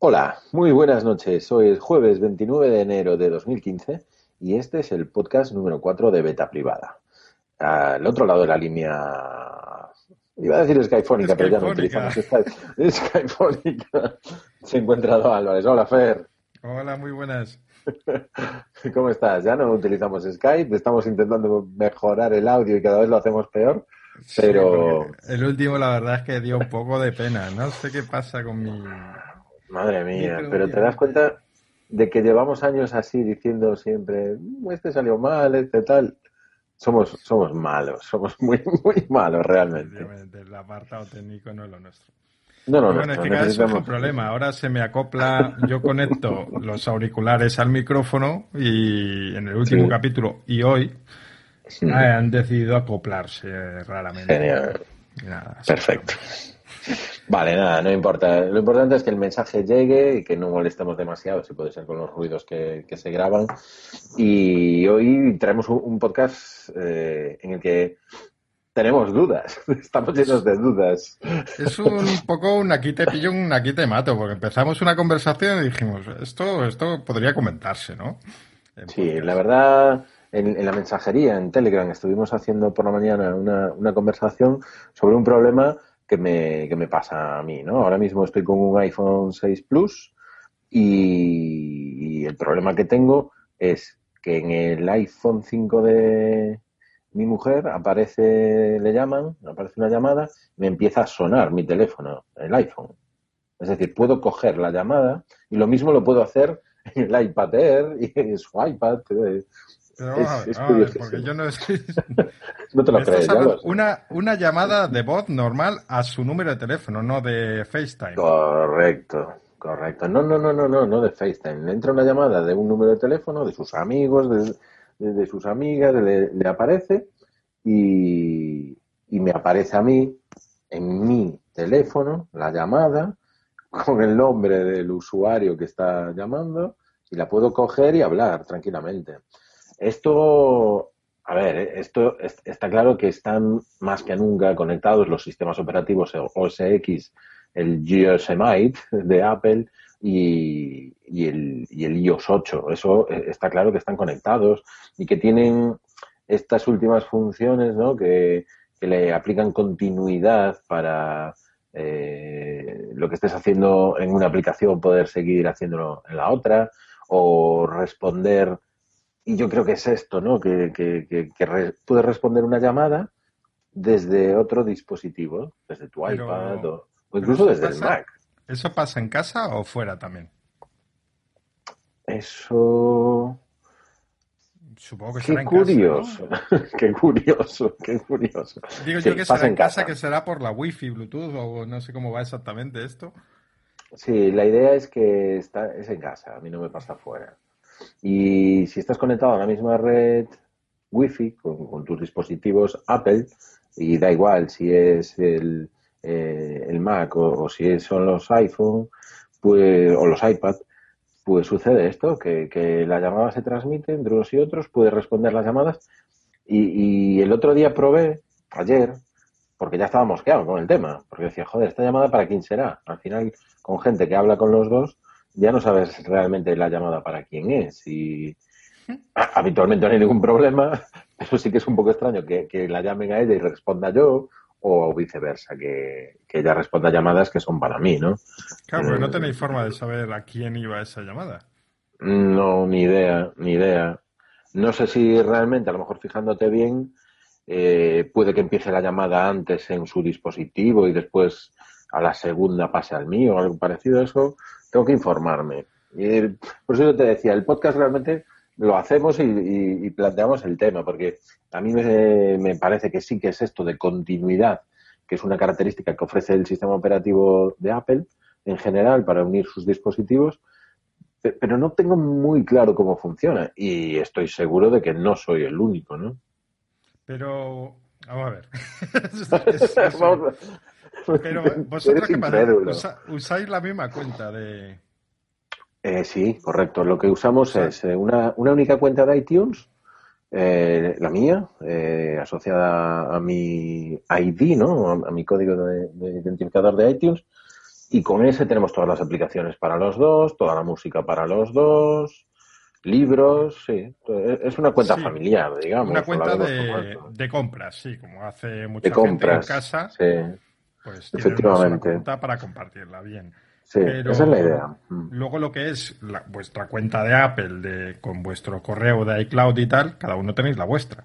Hola, muy buenas noches. Hoy es jueves 29 de enero de 2015 y este es el podcast número 4 de Beta Privada. Al otro lado de la línea, iba a decir Skyfónica, pero ya no utilizamos Skype. Skyfónica. Se encuentra Álvarez. Hola, Fer. Hola, muy buenas. ¿Cómo estás? Ya no utilizamos Skype, estamos intentando mejorar el audio y cada vez lo hacemos peor. Pero. el último, la verdad es que dio un poco de pena. No sé qué pasa con mi Madre mía, pero te das cuenta de que llevamos años así diciendo siempre, este salió mal, este tal. Somos, somos malos, somos muy, muy malos realmente. El apartado técnico no es lo nuestro. No, no, no. Bueno, es que cada vez es un problema. Ahora se me acopla, yo conecto los auriculares al micrófono y en el último capítulo y hoy han decidido acoplarse raramente. Genial. Perfecto. Vale, nada, no importa. Lo importante es que el mensaje llegue y que no molestemos demasiado, si puede ser con los ruidos que, se graban. Y hoy traemos un, podcast eh, en el que tenemos dudas, estamos llenos de dudas. Es un poco un aquí te pillo, un aquí te mato, porque empezamos una conversación y dijimos, esto, esto podría comentarse, ¿no? sí, la verdad, en, la mensajería, en Telegram, estuvimos haciendo por la mañana una, una conversación sobre un problema que me, que me pasa a mí, ¿no? Ahora mismo estoy con un iPhone 6 Plus y, el problema que tengo es que en el iPhone 5 de mi mujer aparece, le llaman, aparece una llamada, me empieza a sonar mi teléfono, el iPhone. Es decir, puedo coger la llamada y lo mismo lo puedo hacer en el iPad Air y en su iPad. Pero es, porque yo no no te lo crees, Una, una llamada de voz normal a su número de teléfono, no de FaceTime. Correcto, correcto. No, no, no, no, no, no de FaceTime. Le entra una llamada de un número de teléfono, de sus amigos, de, sus amigas, le, le aparece y, y me aparece a mí en mi teléfono la llamada con el nombre del usuario que está llamando y la puedo coger y hablar tranquilamente. Esto, a ver, esto está claro que están más que nunca conectados los sistemas operativos OS X, el Yosemite de Apple y, el, y el iOS 8. Eso eh, está claro que están conectados y que tienen estas últimas funciones, ¿no? Que, le aplican continuidad para eh, lo que estés haciendo en una aplicación poder seguir haciéndolo en la otra o responder y yo creo que es esto, ¿no? Que, que, puedes responder una llamada desde otro dispositivo, desde tu iPad o, incluso desde el Mac. ¿Eso pasa en casa o fuera también? Eso. Supongo que será curioso, en casa, qué curioso, qué curioso. Digo yo que será en casa, que será por la Wi-Fi, Bluetooth o no sé cómo va exactamente esto. Sí, la idea es que está, es en casa, a mí no me pasa fuera. Y si estás conectado a la misma red Wi-Fi con, tus dispositivos Apple, y da igual si es el, eh, el Mac o, si son los iPhone pues, o los iPad, pues sucede esto, que, que la llamada se transmite entre unos y otros, puedes responder las llamadas. Y, y el otro día probé, ayer, porque ya estaba mosqueado con el tema, porque decía, joder, esta llamada para quién será. Al final, con gente que habla con los dos, ya no sabes realmente la llamada para quién es. Y habitualmente no hay ningún problema, eso sí que es un poco extraño que, la llamen a ella y responda yo, o viceversa, que, ella responda llamadas que son para mí, ¿no? Claro, pero no eh, tenéis forma de saber a quién iba esa llamada. No, ni idea, ni idea. No sé si realmente, a lo mejor fijándote bien, eh, puede que empiece la llamada antes en su dispositivo y después a la segunda pase al mío o algo parecido a eso tengo que informarme. Y por eso yo te decía, el podcast realmente lo hacemos y, planteamos el tema, porque a mí me, parece que sí que es esto de continuidad, que es una característica que ofrece el sistema operativo de Apple, en general para unir sus dispositivos, pero no tengo muy claro cómo funciona y estoy seguro de que no soy el único, ¿no? Pero, vamos a ver. Pero vosotros qué pasa? ¿Usáis la misma cuenta de...? Eh, sí, correcto. Lo que usamos es eh, una, una, única cuenta de iTunes, eh, la mía, eh, asociada a mi ID, ¿no? A, mi código de, de, identificador de iTunes. Y con ese tenemos todas las aplicaciones para los dos, toda la música para los dos, libros, sí. Es una cuenta familiar, digamos. Una cuenta de, de, compras, sí, como hace mucha gente en casa. Sí. Pues Efectivamente. Una cuenta para compartirla, bien. Sí, esa es la idea. Mm. Luego lo que es la, vuestra cuenta de Apple de, con vuestro correo de iCloud y tal, cada uno tenéis la vuestra.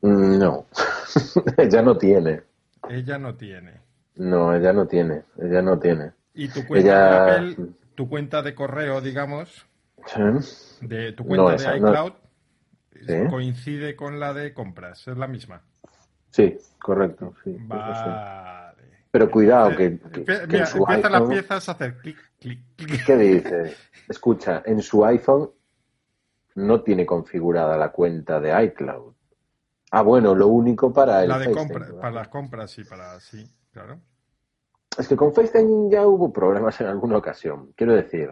Mm, no, ella no tiene. Ella no tiene. No, ella no tiene, ella no tiene. ¿Y tu cuenta de Apple, tu cuenta de correo, digamos, de tu cuenta de iCloud, coincide con la de compras? ¿Es la misma? Sí, correcto. Sí, vale. Pero cuidado, que, en su iPhone, las piezas a hacer clic, clic, clic. ¿Qué dice? Escucha, en su iPhone no tiene configurada la cuenta de iCloud. Ah, bueno, lo único para el La de compra, para las compras, sí, para sí, claro. Es que con FaceTime ya hubo problemas en alguna ocasión. Quiero decir,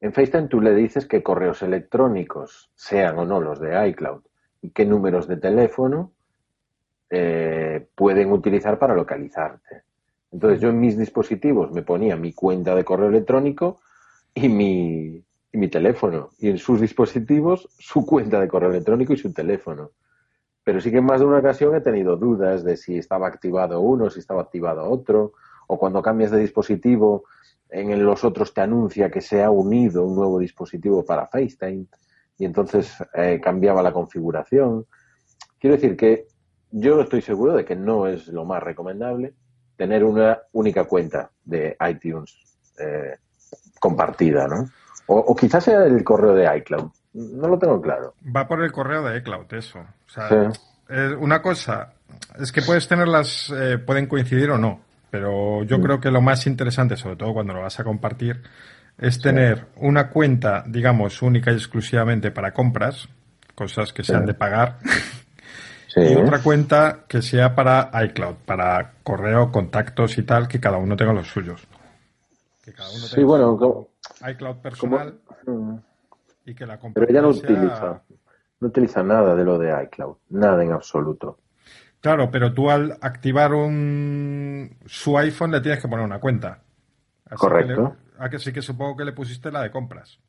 en FaceTime tú le dices qué correos electrónicos, sean o no los de iCloud, y qué números de teléfono eh, pueden utilizar para localizarte. Entonces yo en mis dispositivos me ponía mi cuenta de correo electrónico y mi, y mi teléfono. Y en sus dispositivos su cuenta de correo electrónico y su teléfono. Pero sí que en más de una ocasión he tenido dudas de si estaba activado uno, si estaba activado otro, o cuando cambias de dispositivo, en los otros te anuncia que se ha unido un nuevo dispositivo para FaceTime y entonces eh, cambiaba la configuración. Quiero decir que yo estoy seguro de que no es lo más recomendable tener una única cuenta de iTunes eh, compartida, ¿no? O, quizás sea el correo de iCloud. No lo tengo claro. Va por el correo de iCloud, eso. O sea, una cosa es que puedes tenerlas, eh, pueden coincidir o no, pero yo mm. creo que lo más interesante, sobre todo cuando lo vas a compartir, es tener una cuenta, digamos, única y exclusivamente para compras, cosas que se han de pagar, y otra cuenta que sea para iCloud, para correo, contactos y tal, que cada uno tenga los suyos. Que cada uno tenga sí, bueno, iCloud personal mm. y que la Pero ella no utiliza, no utiliza nada de lo de iCloud, nada en absoluto. Claro, pero tú al activar un su iPhone le tienes que poner una cuenta. Correcto. a que que supongo que le pusiste la de compras.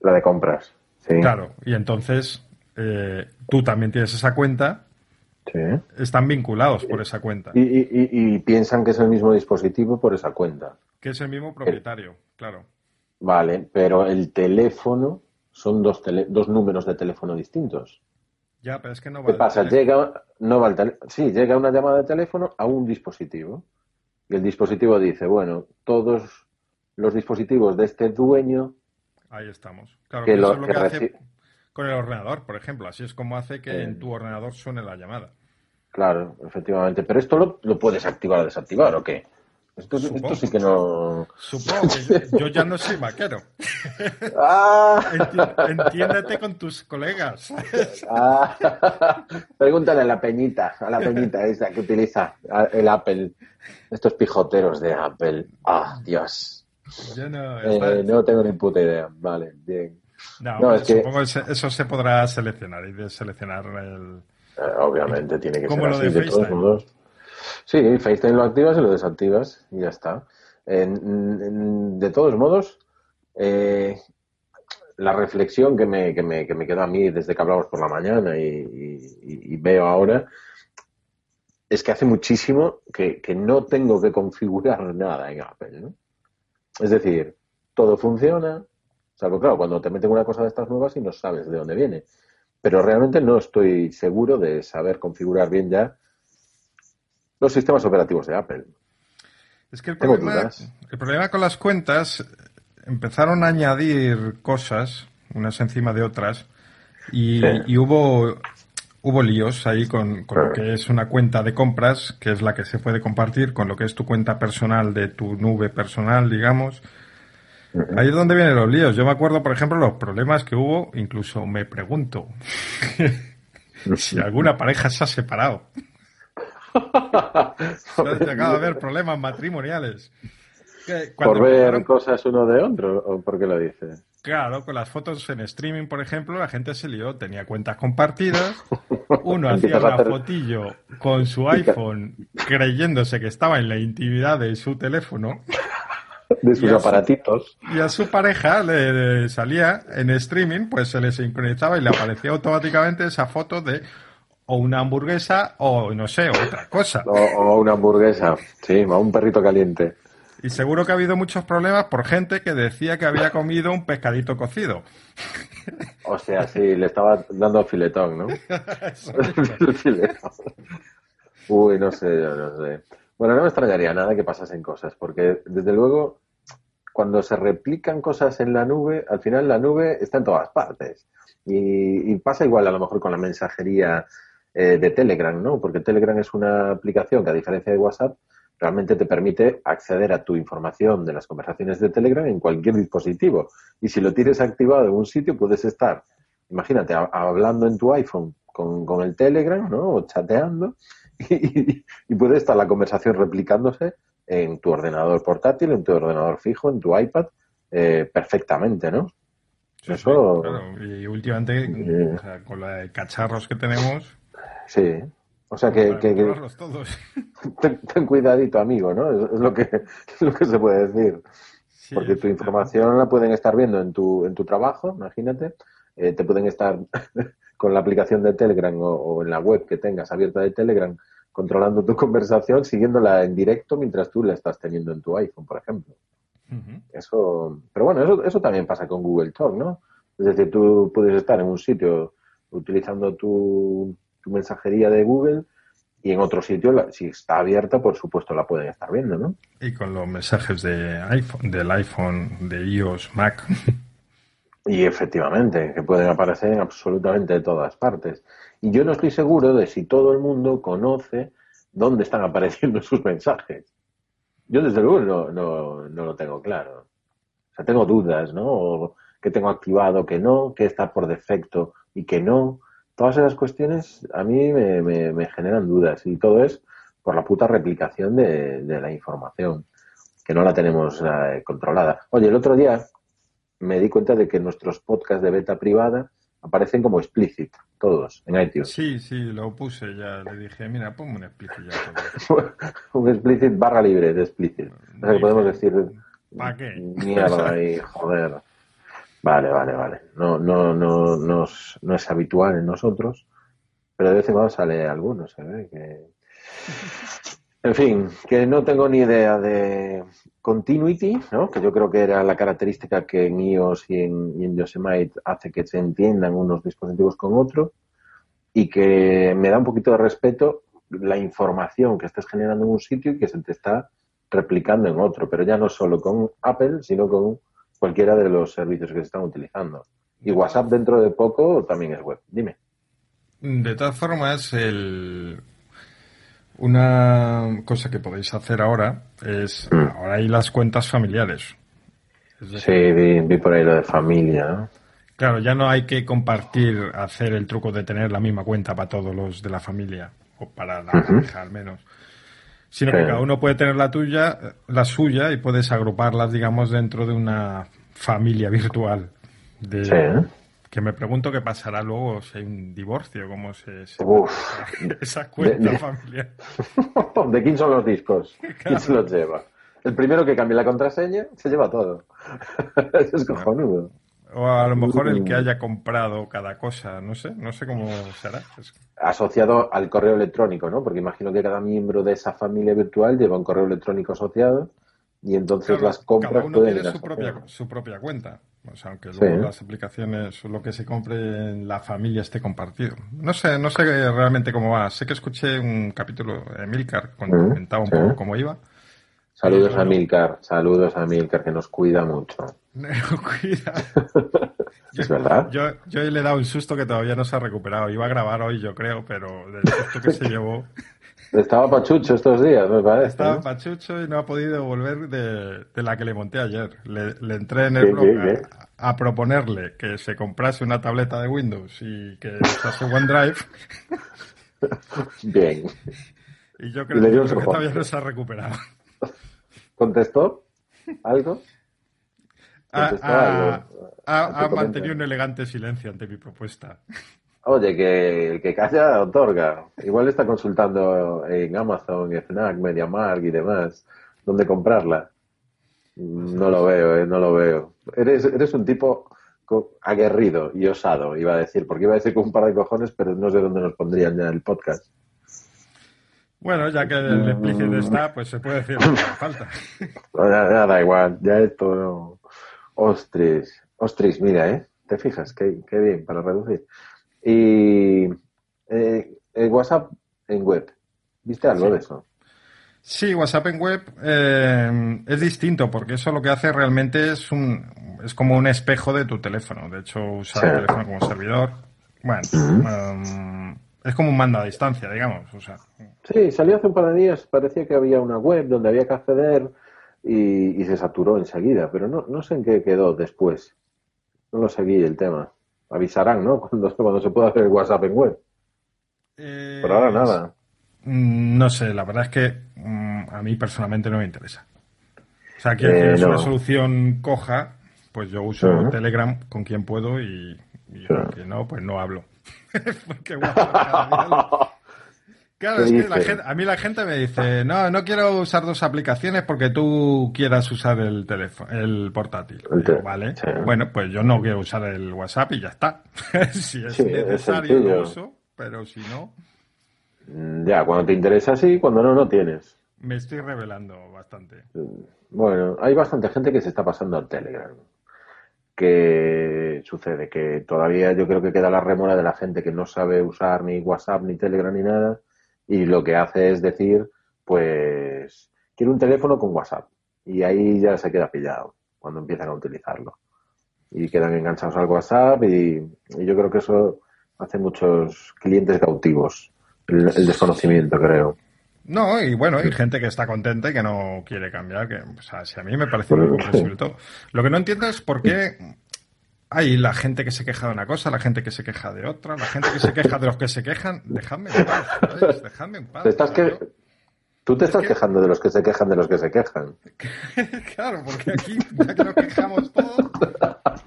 La de compras, sí. Claro, y entonces eh, tú también tienes esa cuenta están vinculados por esa cuenta. Y, piensan que es el mismo dispositivo por esa cuenta. Que es el mismo propietario, claro. Vale, pero el teléfono son dos, dos números de teléfono distintos. Ya, pero es que no va ¿Qué pasa? Llega, no va sí, llega una llamada de teléfono a un dispositivo. Y el dispositivo dice, bueno, todos los dispositivos de este dueño. Ahí estamos. Claro, que, eso es lo que, hace con el ordenador, por ejemplo. Así es como hace que en tu ordenador suene la llamada. Claro, efectivamente. Pero esto lo, puedes activar o desactivar, ¿o qué? Esto, sí que no. Supongo que yo, ya no soy vaquero. Ah. Entiéndete con tus colegas. Ah. Pregúntale a la peñita, a la peñita esa que utiliza el Apple. Estos pijoteros de Apple. Ah, Dios. no, eh, no tengo ni puta idea. Vale, bien. No, es supongo que eso se podrá seleccionar y de seleccionar el. Eh, obviamente tiene que ser así de, todos modos. Sí, FaceTime lo activas y lo desactivas y ya está. de todos modos, eh, la reflexión que me, que, me, que me queda a mí desde que hablamos por la mañana y, veo ahora es que hace muchísimo que, que, no tengo que configurar nada en Apple. ¿no? Es decir, todo funciona, Salvo, claro, cuando te meten una cosa de estas nuevas y no sabes de dónde viene. Pero realmente no estoy seguro de saber configurar bien ya los sistemas operativos de Apple. Es que el problema, el problema con las cuentas empezaron a añadir cosas, unas encima de otras, y, hubo hubo líos ahí con, con, lo que es una cuenta de compras, que es la que se puede compartir, con lo que es tu cuenta personal de tu nube personal, digamos. Ahí es donde vienen los líos. Yo me acuerdo, por ejemplo, los problemas que hubo, incluso me pregunto si alguna pareja se ha separado. se ha llegado a haber problemas matrimoniales. ¿Por ver cosas uno de otro o por qué lo dices? Claro, con las fotos en streaming, por ejemplo, la gente se lió, tenía cuentas compartidas, uno hacía una fotillo con su iPhone creyéndose que estaba en la intimidad de su teléfono. De sus aparatitos. y a su pareja le, salía en streaming, pues se le sincronizaba y le aparecía automáticamente esa foto de o una hamburguesa o no sé, otra cosa. O, una hamburguesa, sí, o un perrito caliente. Y seguro que ha habido muchos problemas por gente que decía que había comido un pescadito cocido. O sea, sí, le estaba dando filetón, ¿no? Uy, no sé, yo no sé. Bueno, no me extrañaría nada que pasasen cosas, porque desde luego, cuando se replican cosas en la nube, al final la nube está en todas partes. Y, pasa igual a lo mejor con la mensajería eh, de Telegram, ¿no? Porque Telegram es una aplicación que, a diferencia de WhatsApp, realmente te permite acceder a tu información de las conversaciones de Telegram en cualquier dispositivo. Y si lo tienes activado en un sitio, puedes estar, imagínate, hablando en tu iPhone con, el Telegram, ¿no? O chateando, y, puede estar la conversación replicándose en tu ordenador portátil, en tu ordenador fijo, en tu iPad, eh, perfectamente, ¿no? Eso... claro. Y últimamente, eh. con la de cacharros que tenemos... Sí, o sea que, Ten, cuidadito, amigo, ¿no? Es, lo que lo que se puede decir. Porque tu información la pueden estar viendo en tu en tu trabajo, imagínate. Eh, te pueden estar con la aplicación de Telegram o, en la web que tengas abierta de Telegram controlando tu conversación, siguiéndola en directo mientras tú la estás teniendo en tu iPhone, por ejemplo. Eso, pero bueno, eso, eso también pasa con Google Talk, ¿no? Es decir, tú puedes estar en un sitio utilizando tu tu mensajería de Google y en otro sitio, si está abierta, por supuesto la pueden estar viendo, ¿no? Y con los mensajes de iPhone, del iPhone, de iOS, Mac. Y efectivamente, que pueden aparecer en absolutamente todas partes. Y yo no estoy seguro de si todo el mundo conoce dónde están apareciendo sus mensajes. Yo desde luego no, no, no lo tengo claro. O sea, tengo dudas, ¿no? O que tengo activado, que no, que está por defecto y que no todas esas cuestiones a mí me, generan dudas y todo es por la puta replicación de, la información, que no la tenemos eh, controlada. Oye, el otro día me di cuenta de que nuestros podcasts de beta privada aparecen como explicit, todos, en iTunes. Sí, sí, lo puse ya, le dije, mira, ponme un explicit ya. un explicit barra libre de explicit. O sea que podemos decir... ¿Para qué? Mierda y joder. Vale, vale, vale. No, no, no, no, es, habitual en nosotros, pero de vez en cuando sale algunos, ¿eh? Que... En fin, que no tengo ni idea de continuity, ¿no? que yo creo que era la característica que en iOS y en, y en Yosemite hace que se entiendan unos dispositivos con otros y que me da un poquito de respeto la información que estás generando en un sitio y que se te está replicando en otro, pero ya no solo con Apple, sino con cualquiera de los servicios que se están utilizando. Y WhatsApp dentro de poco también es web. Dime. De todas formas, el... una cosa que podéis hacer ahora es, mm. ahora hay las cuentas familiares. sí, vi, por ahí lo de familia. Claro, ya no hay que compartir, hacer el truco de tener la misma cuenta para todos los de la familia, o para la hija al menos sino que cada uno puede tener la tuya, la suya y puedes agruparlas, digamos, dentro de una familia virtual. De, Que me pregunto qué pasará luego si hay un divorcio, cómo se, esa cuenta familiar. ¿De quién son los discos? ¿Quién se los lleva? El primero que cambie la contraseña se lleva todo. Eso es cojonudo. O a lo mejor el que haya comprado cada cosa, no sé, no sé cómo será. Asociado al correo electrónico, ¿no? Porque imagino que cada miembro de esa familia virtual lleva un correo electrónico asociado y entonces las compras cada uno tiene su propia, su propia cuenta. O sea, aunque luego las aplicaciones, lo que se compre en la familia esté compartido. No sé, no sé realmente cómo va. Sé que escuché un capítulo de Milcar cuando comentaba un poco cómo iba Saludos a Milcar, saludos a Milcar, que nos cuida mucho. Nos cuida. ¿Es verdad? Yo, yo le he dado un susto que todavía no se ha recuperado. Iba a grabar hoy, yo creo, pero del susto que se llevó. Estaba pachucho estos días, me parece. Estaba pachucho y no ha podido volver de, de la que le monté ayer. Le, le entré en el blog a, a, proponerle que se comprase una tableta de Windows y que usase OneDrive. Bien. Y yo creo, que, que todavía no se ha recuperado. ¿Contestó algo? Ha, ha, ha mantenido un elegante silencio ante mi propuesta. Oye, que el que calla otorga. Igual está consultando en Amazon, Fnac, MediaMark y demás dónde comprarla. No lo veo, eh, no lo veo. Eres, eres un tipo aguerrido y osado, iba a decir, porque iba a decir con un par de cojones, pero no sé dónde nos pondrían ya el podcast. Bueno, ya que el explícito está, pues se puede decir lo que falta. Ya, ya, da igual, ya esto no. Ostris, ostris, mira, ¿eh? ¿Te fijas? Qué, qué bien, para reducir. Y eh, el WhatsApp en web, ¿viste algo sí. de eso? Sí, WhatsApp en web eh, es distinto porque eso lo que hace realmente es un es como un espejo de tu teléfono. De hecho, usar sí. el teléfono como servidor, bueno, uh -huh. um, es como un mando a distancia, digamos. O sea. Sí, salió hace un par de días, parecía que había una web donde había que acceder y, y se saturó enseguida, pero no, no sé en qué quedó después. No lo seguí el tema. Avisarán, ¿no? Cuando, cuando se pueda hacer el WhatsApp en web. Eh, Por ahora nada. No sé, la verdad es que um, a mí personalmente no me interesa. O sea, que eh, es no. una solución coja, pues yo uso uh -huh. Telegram con quien puedo y, y uh -huh. que no, pues no hablo. Porque WhatsApp Claro, es que la gente, a mí la gente me dice, no, no quiero usar dos aplicaciones porque tú quieras usar el teléfono, el portátil. Digo, vale, sí. bueno, pues yo no quiero usar el WhatsApp y ya está. si es sí, necesario, lo uso, pero si no. Mm, Ya, cuando te interesa sí, cuando no, no tienes. Me estoy revelando bastante. Bueno, hay bastante gente que se está pasando al Telegram. ¿Qué sucede? Que todavía yo creo que queda la remora de la gente que no sabe usar ni WhatsApp, ni Telegram, ni nada y lo que hace es decir, pues, quiero un teléfono con WhatsApp. Y ahí ya se queda pillado cuando empiezan a utilizarlo. Y quedan enganchados al WhatsApp y, y yo creo que eso hace muchos clientes cautivos, el, el, desconocimiento, creo. No, y bueno, hay gente que está contenta y que no quiere cambiar, que, o sea, si a mí me parece muy comprensible todo. Lo que no entiendo es por qué hay la gente que se queja de una cosa, la gente que se queja de otra, la gente que se queja de los que se quejan. Dejadme en paz, ¿sabes? Dejadme en paz. ¿Te estás que... Tú te estás es que... quejando de los que se quejan de los que se quejan. claro, porque aquí, ya que nos quejamos todos.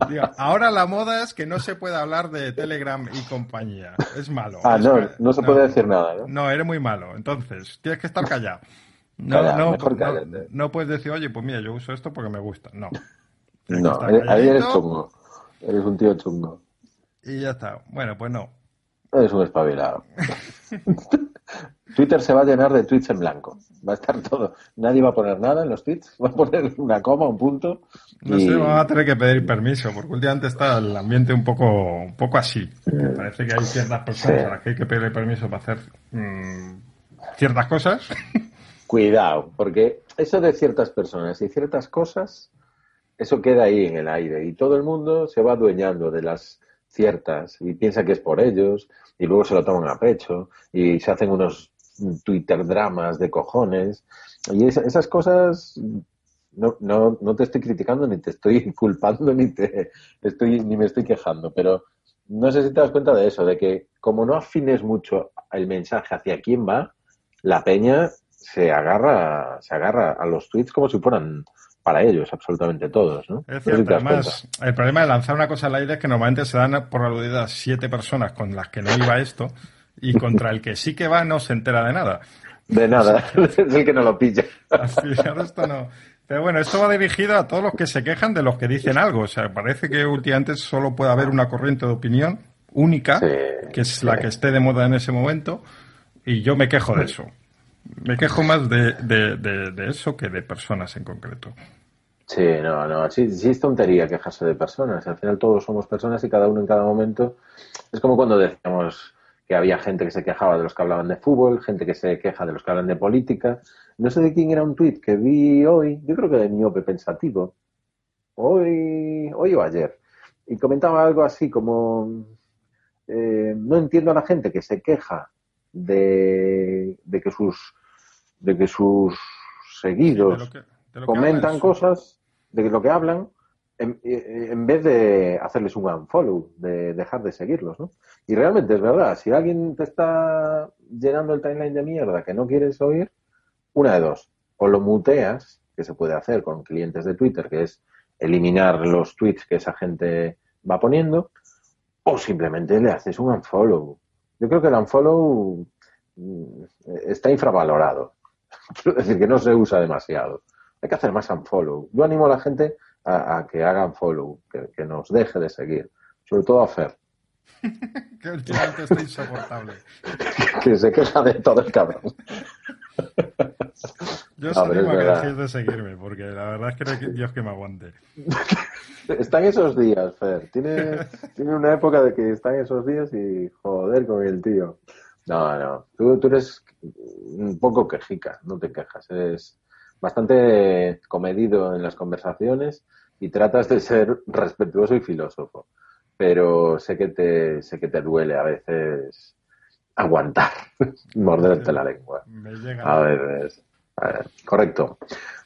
Digo, ahora la moda es que no se puede hablar de Telegram y compañía. Es malo. Ah, es no, no se puede decir nada, ¿no? No, eres muy malo. Entonces, tienes que estar callado. No, no, no, no, puedes decir, oye, pues mira, yo uso esto porque me gusta. No. No, ahí eres chungo. Eres un tío chungo. Y ya está. Bueno, pues no. Eres un espabilado. Twitter se va a llenar de tweets en blanco. Va a estar todo. Nadie va a poner nada en los tweets. Va a poner una coma, un punto. No sé, vamos a tener que pedir permiso, porque últimamente está el ambiente un poco, un poco así. Parece que hay ciertas personas sí. a las que hay que pedir permiso para hacer mmm, ciertas cosas. Cuidado, porque eso de ciertas personas y ciertas cosas, eso queda ahí en el aire. Y todo el mundo se va adueñando de las ciertas y piensa que es por ellos y luego se lo toman a pecho y se hacen unos Twitter dramas de cojones y es, esas cosas no, no, no te estoy criticando ni te estoy culpando ni te estoy ni me estoy quejando pero no sé si te das cuenta de eso de que como no afines mucho el mensaje hacia quién va la peña se agarra se agarra a los tweets como si fueran para ellos, absolutamente todos, ¿no? Es cierto, además, el problema de lanzar una cosa al aire es que normalmente se dan por aludidas siete personas con las que no iba esto y contra el que sí que va no se entera de nada. De nada, es el que no lo pilla. Así, esto no. Pero bueno, esto va dirigido a todos los que se quejan de los que dicen algo. O sea, parece que últimamente solo puede haber una corriente de opinión única, sí, que es sí. la que esté de moda en ese momento, y yo me quejo de eso. Me quejo más de, de, de, de, eso que de personas en concreto. Sí, no, no, sí, sí es tontería quejarse de personas. Al final todos somos personas y cada uno en cada momento. Es como cuando decíamos que había gente que se quejaba de los que hablaban de fútbol, gente que se queja de los que hablan de política. No sé de quién era un tuit que vi hoy, yo creo que de Miope Pensativo, hoy, hoy o ayer, y comentaba algo así como, eh, no entiendo a la gente que se queja de, que sus de que sus seguidos comentan cosas, de lo que hablan, en, en, vez de hacerles un unfollow, de dejar de seguirlos, ¿no? Y realmente es verdad, si alguien te está llenando el timeline de mierda que no quieres oír, una de dos, o lo muteas, que se puede hacer con clientes de Twitter, que es eliminar los tweets que esa gente va poniendo, o simplemente le haces un unfollow. Yo creo que el unfollow mm, está infravalorado. Quiero decir que no se usa demasiado. Hay que hacer más unfollow. Yo animo a la gente a, que hagan follow, que, nos deje de seguir. Sobre todo a Fer. que últimamente está insoportable. que se queja de todo el cabrón. Yo os animo a que de seguirme, porque la verdad es que no Dios que me aguante. Están esos días, Fer. Tiene, tiene una época de que están esos días y joder con el tío. No, no. Tú, tú eres un poco quejica, no te quejas. Eres bastante comedido en las conversaciones y tratas de ser respetuoso y filósofo. Pero sé que te, sé que te duele a veces aguantar, morderte la lengua. A ver, a ver, correcto.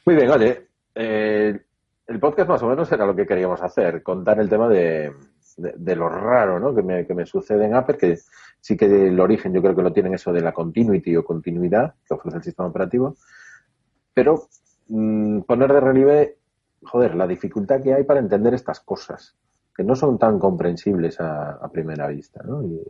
Muy bien, oye, eh, el podcast más o menos era lo que queríamos hacer, contar el tema de, de, lo raro ¿no? que, me, que me sucede en Apple, que sí que el origen yo creo que lo tienen eso de la continuity o continuidad que ofrece el sistema operativo, pero mm, poner de relieve, joder, la dificultad que hay para entender estas cosas, que no son tan comprensibles a, primera vista, ¿no? Y,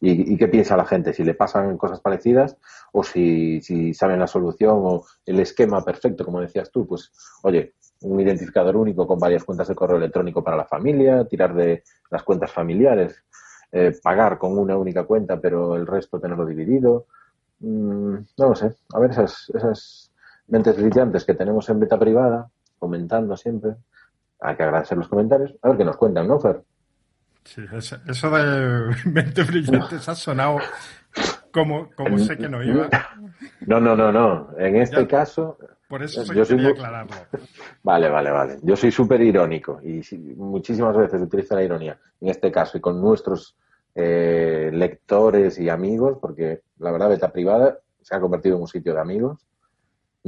y, qué piensa la gente, si le pasan cosas parecidas o si, si saben la solución o el esquema perfecto, como decías tú, pues, oye, un identificador único con varias cuentas de correo electrónico para la familia, tirar de las cuentas familiares, eh, pagar con una única cuenta, pero el resto tenerlo dividido. Mm, no lo sé. A ver esas, esas mentes brillantes que tenemos en beta privada, comentando siempre. Hay que agradecer los comentarios. A ver qué nos cuentan, ¿no, Fer? Sí, eso de mentes brillantes ha sonado como, como sé que no iba. No, no, no, no. En este caso. Por eso yo soy... aclararlo. Vale, vale, vale. Yo soy súper irónico y muchísimas veces utilizo la ironía. En este caso y con nuestros eh, lectores y amigos, porque la verdad, Beta Privada se ha convertido en un sitio de amigos.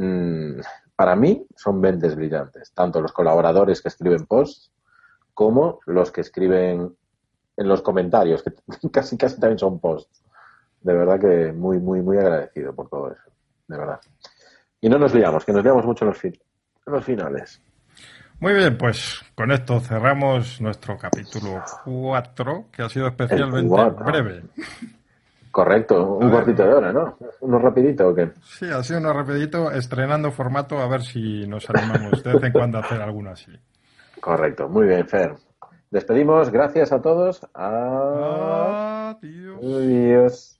Mm, para mí son ventes brillantes, tanto los colaboradores que escriben posts como los que escriben en los comentarios, que casi casi también son posts. De verdad que muy, muy, muy agradecido por todo eso. De verdad. Y no nos liamos, que nos liamos mucho en los, en los finales. Muy bien, pues con esto cerramos nuestro capítulo 4, que ha sido especialmente breve. Correcto, un cortito de hora, ¿no? ¿Uno rapidito o qué? Sí, ha sido uno rapidito, estrenando formato, a ver si nos animamos de vez en cuando a hacer alguno así. Correcto, muy bien, Fer. Despedimos, gracias a todos. Adiós. Adiós.